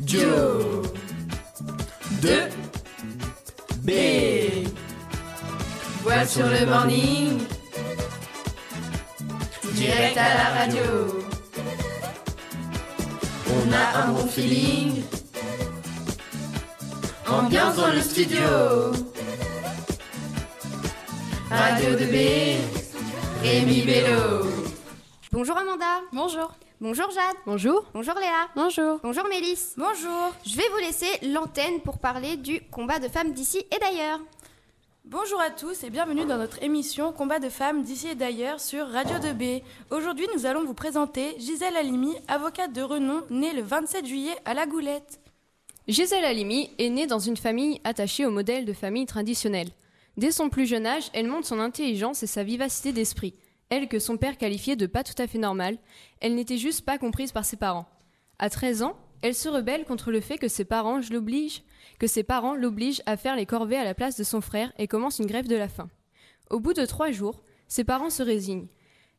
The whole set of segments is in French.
Dio de B. Voile sur le morning, direct à la radio. On a un bon feeling, ambiance dans le studio. Radio de B, Rémi Bello. Bonjour Amanda. Bonjour. Bonjour Jade. Bonjour. Bonjour Léa. Bonjour. Bonjour Mélisse. Bonjour. Je vais vous laisser l'antenne pour parler du combat de femmes d'ici et d'ailleurs. Bonjour à tous et bienvenue dans notre émission Combat de femmes d'ici et d'ailleurs sur Radio 2B. Aujourd'hui, nous allons vous présenter Gisèle Halimi, avocate de renom, née le 27 juillet à La Goulette. Gisèle Halimi est née dans une famille attachée au modèle de famille traditionnelle. Dès son plus jeune âge, elle montre son intelligence et sa vivacité d'esprit. Elle que son père qualifiait de pas tout à fait normale, elle n'était juste pas comprise par ses parents. À 13 ans, elle se rebelle contre le fait que ses parents l'obligent, que ses parents l'obligent à faire les corvées à la place de son frère et commence une grève de la faim. Au bout de trois jours, ses parents se résignent.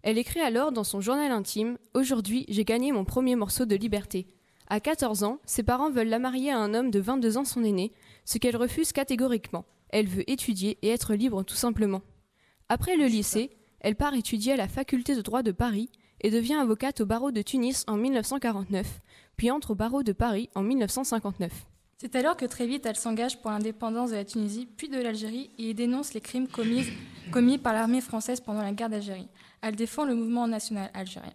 Elle écrit alors dans son journal intime Aujourd'hui, j'ai gagné mon premier morceau de liberté. À 14 ans, ses parents veulent la marier à un homme de 22 ans son aîné, ce qu'elle refuse catégoriquement. Elle veut étudier et être libre tout simplement. Après le lycée, elle part étudier à la faculté de droit de Paris et devient avocate au barreau de Tunis en 1949, puis entre au barreau de Paris en 1959. C'est alors que très vite elle s'engage pour l'indépendance de la Tunisie puis de l'Algérie et dénonce les crimes commis, commis par l'armée française pendant la guerre d'Algérie. Elle défend le mouvement national algérien.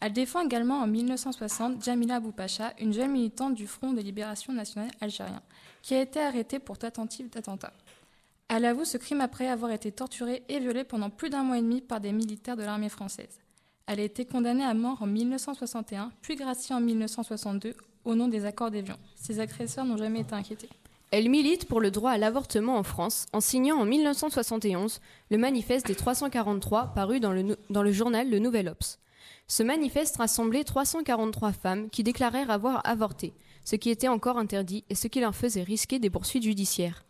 Elle défend également en 1960 Jamila Boupacha, une jeune militante du Front de libération nationale algérien, qui a été arrêtée pour tentative d'attentat. Elle avoue ce crime après avoir été torturée et violée pendant plus d'un mois et demi par des militaires de l'armée française. Elle a été condamnée à mort en 1961, puis graciée en 1962 au nom des accords d'Évian. Ses agresseurs n'ont jamais été inquiétés. Elle milite pour le droit à l'avortement en France en signant en 1971 le manifeste des 343 paru dans le, dans le journal Le Nouvel Obs. Ce manifeste rassemblait 343 femmes qui déclarèrent avoir avorté, ce qui était encore interdit et ce qui leur faisait risquer des poursuites judiciaires.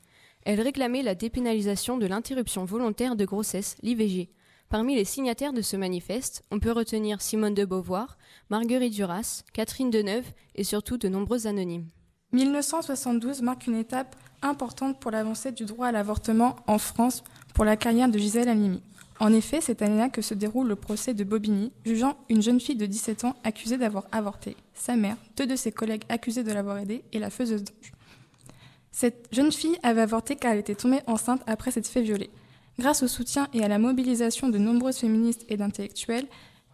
Elle réclamait la dépénalisation de l'interruption volontaire de grossesse, l'IVG. Parmi les signataires de ce manifeste, on peut retenir Simone de Beauvoir, Marguerite Duras, Catherine Deneuve et surtout de nombreux anonymes. 1972 marque une étape importante pour l'avancée du droit à l'avortement en France pour la carrière de Gisèle Halimi. En effet, cette année-là que se déroule le procès de Bobigny, jugeant une jeune fille de 17 ans accusée d'avoir avorté, sa mère, deux de ses collègues accusés de l'avoir aidée et la faiseuse d'ange. Cette jeune fille avait avorté car elle était tombée enceinte après s'être fait violer. Grâce au soutien et à la mobilisation de nombreuses féministes et d'intellectuels,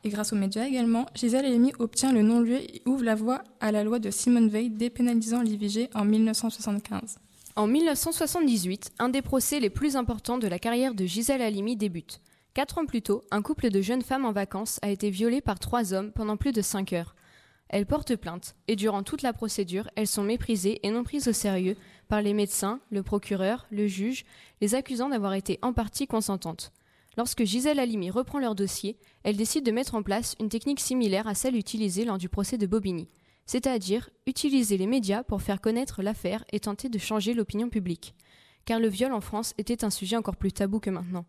et grâce aux médias également, Gisèle Halimi obtient le non-lieu et ouvre la voie à la loi de Simone Veil dépénalisant l'IVG en 1975. En 1978, un des procès les plus importants de la carrière de Gisèle Halimi débute. Quatre ans plus tôt, un couple de jeunes femmes en vacances a été violé par trois hommes pendant plus de cinq heures. Elles portent plainte, et durant toute la procédure, elles sont méprisées et non prises au sérieux par les médecins, le procureur, le juge, les accusant d'avoir été en partie consentantes. Lorsque Gisèle Halimi reprend leur dossier, elle décide de mettre en place une technique similaire à celle utilisée lors du procès de Bobigny, c'est-à-dire utiliser les médias pour faire connaître l'affaire et tenter de changer l'opinion publique. Car le viol en France était un sujet encore plus tabou que maintenant.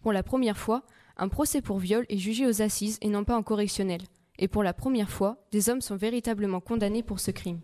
Pour la première fois, un procès pour viol est jugé aux assises et non pas en correctionnel. Et pour la première fois, des hommes sont véritablement condamnés pour ce crime.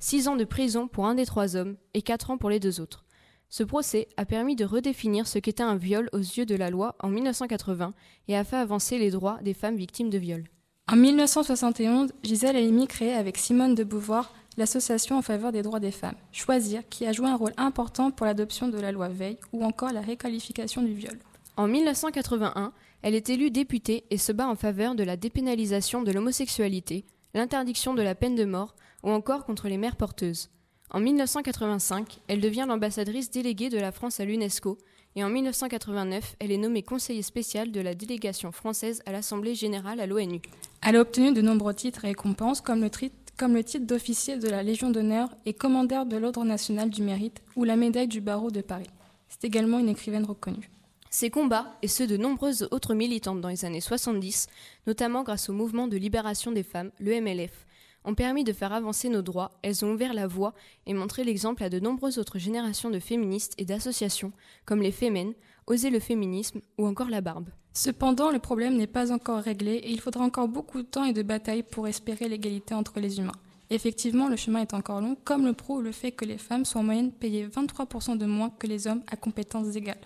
Six ans de prison pour un des trois hommes et quatre ans pour les deux autres. Ce procès a permis de redéfinir ce qu'était un viol aux yeux de la loi en 1980 et a fait avancer les droits des femmes victimes de viol. En 1971, Gisèle Halimi crée avec Simone de Beauvoir l'association en faveur des droits des femmes, Choisir, qui a joué un rôle important pour l'adoption de la loi Veil ou encore la réqualification du viol. En 1981, elle est élue députée et se bat en faveur de la dépénalisation de l'homosexualité, l'interdiction de la peine de mort ou encore contre les mères porteuses. En 1985, elle devient l'ambassadrice déléguée de la France à l'UNESCO et en 1989, elle est nommée conseiller spéciale de la délégation française à l'Assemblée générale à l'ONU. Elle a obtenu de nombreux titres et récompenses comme le, comme le titre d'officier de la Légion d'honneur et commandeur de l'Ordre national du mérite ou la médaille du barreau de Paris. C'est également une écrivaine reconnue. Ses combats et ceux de nombreuses autres militantes dans les années 70, notamment grâce au mouvement de libération des femmes, le MLF, ont permis de faire avancer nos droits, elles ont ouvert la voie et montré l'exemple à de nombreuses autres générations de féministes et d'associations comme les Femen, Oser le féminisme ou encore la Barbe. Cependant, le problème n'est pas encore réglé et il faudra encore beaucoup de temps et de bataille pour espérer l'égalité entre les humains. Effectivement, le chemin est encore long, comme le prouve le fait que les femmes sont en moyenne payées 23% de moins que les hommes à compétences égales.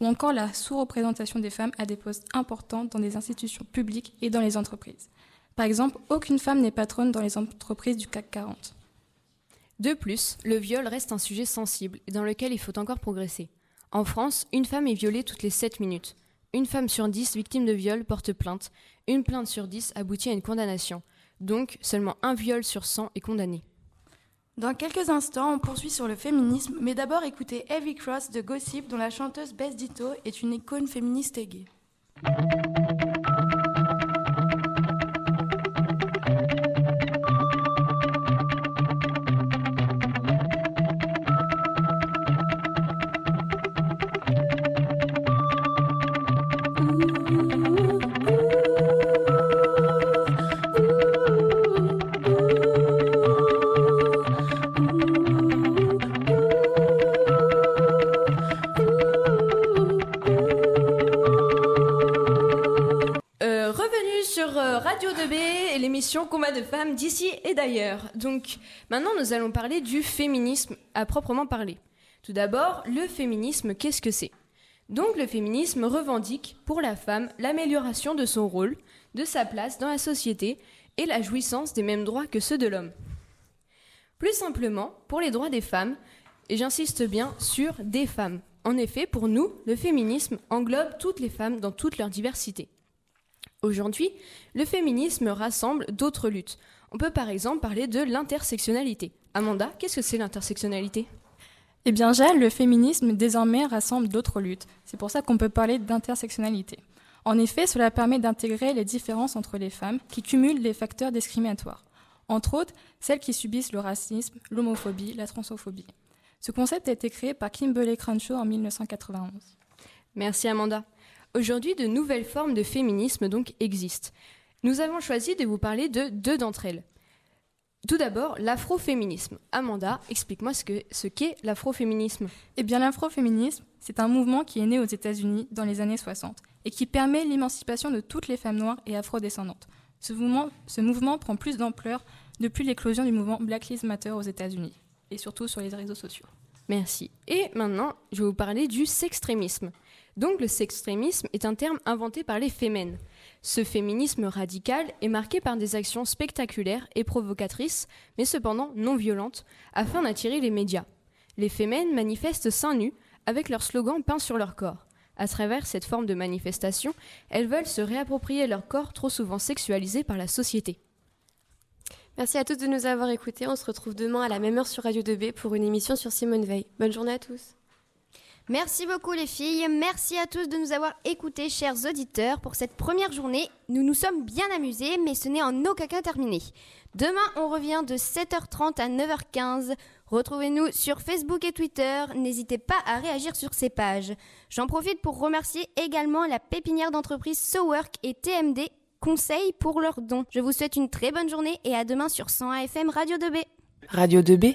Ou encore la sous-représentation des femmes à des postes importants dans des institutions publiques et dans les entreprises. Par exemple, aucune femme n'est patronne dans les entreprises du CAC 40. De plus, le viol reste un sujet sensible et dans lequel il faut encore progresser. En France, une femme est violée toutes les 7 minutes. Une femme sur 10 victime de viol porte plainte. Une plainte sur 10 aboutit à une condamnation. Donc, seulement un viol sur 100 est condamné. Dans quelques instants, on poursuit sur le féminisme, mais d'abord écoutez Heavy Cross de Gossip, dont la chanteuse Bess Ditto est une icône féministe et l'émission Combat de femmes d'ici et d'ailleurs. Donc maintenant nous allons parler du féminisme à proprement parler. Tout d'abord, le féminisme, qu'est-ce que c'est? Donc le féminisme revendique pour la femme l'amélioration de son rôle, de sa place dans la société et la jouissance des mêmes droits que ceux de l'homme. Plus simplement, pour les droits des femmes, et j'insiste bien sur des femmes. En effet, pour nous, le féminisme englobe toutes les femmes dans toute leur diversité. Aujourd'hui, le féminisme rassemble d'autres luttes. On peut par exemple parler de l'intersectionnalité. Amanda, qu'est-ce que c'est l'intersectionnalité? Eh bien, Jal, le féminisme désormais rassemble d'autres luttes. C'est pour ça qu'on peut parler d'intersectionnalité. En effet, cela permet d'intégrer les différences entre les femmes qui cumulent les facteurs discriminatoires. Entre autres, celles qui subissent le racisme, l'homophobie, la transophobie. Ce concept a été créé par Kimberley Crenshaw en 1991. Merci Amanda. Aujourd'hui, de nouvelles formes de féminisme donc existent. Nous avons choisi de vous parler de deux d'entre elles. Tout d'abord, l'afroféminisme. Amanda, explique-moi ce qu'est ce qu'est l'afroféminisme. Eh bien, l'afroféminisme, c'est un mouvement qui est né aux États-Unis dans les années 60 et qui permet l'émancipation de toutes les femmes noires et afrodescendantes. Ce mouvement, ce mouvement prend plus d'ampleur depuis l'éclosion du mouvement Black Lives Matter aux États-Unis et surtout sur les réseaux sociaux. Merci. Et maintenant, je vais vous parler du sextrémisme. Donc le sextrémisme est un terme inventé par les fémènes. Ce féminisme radical est marqué par des actions spectaculaires et provocatrices, mais cependant non violentes, afin d'attirer les médias. Les fémènes manifestent seins nus avec leur slogan peint sur leur corps. À travers cette forme de manifestation, elles veulent se réapproprier leur corps trop souvent sexualisé par la société. Merci à tous de nous avoir écoutés. On se retrouve demain à la même heure sur Radio 2B pour une émission sur Simone Veil. Bonne journée à tous. Merci beaucoup les filles, merci à tous de nous avoir écoutés chers auditeurs pour cette première journée. Nous nous sommes bien amusés mais ce n'est en aucun cas terminé. Demain on revient de 7h30 à 9h15. Retrouvez-nous sur Facebook et Twitter, n'hésitez pas à réagir sur ces pages. J'en profite pour remercier également la pépinière d'entreprise SoWork et TMD Conseil pour leurs dons. Je vous souhaite une très bonne journée et à demain sur 100 AFM Radio 2B. Radio 2B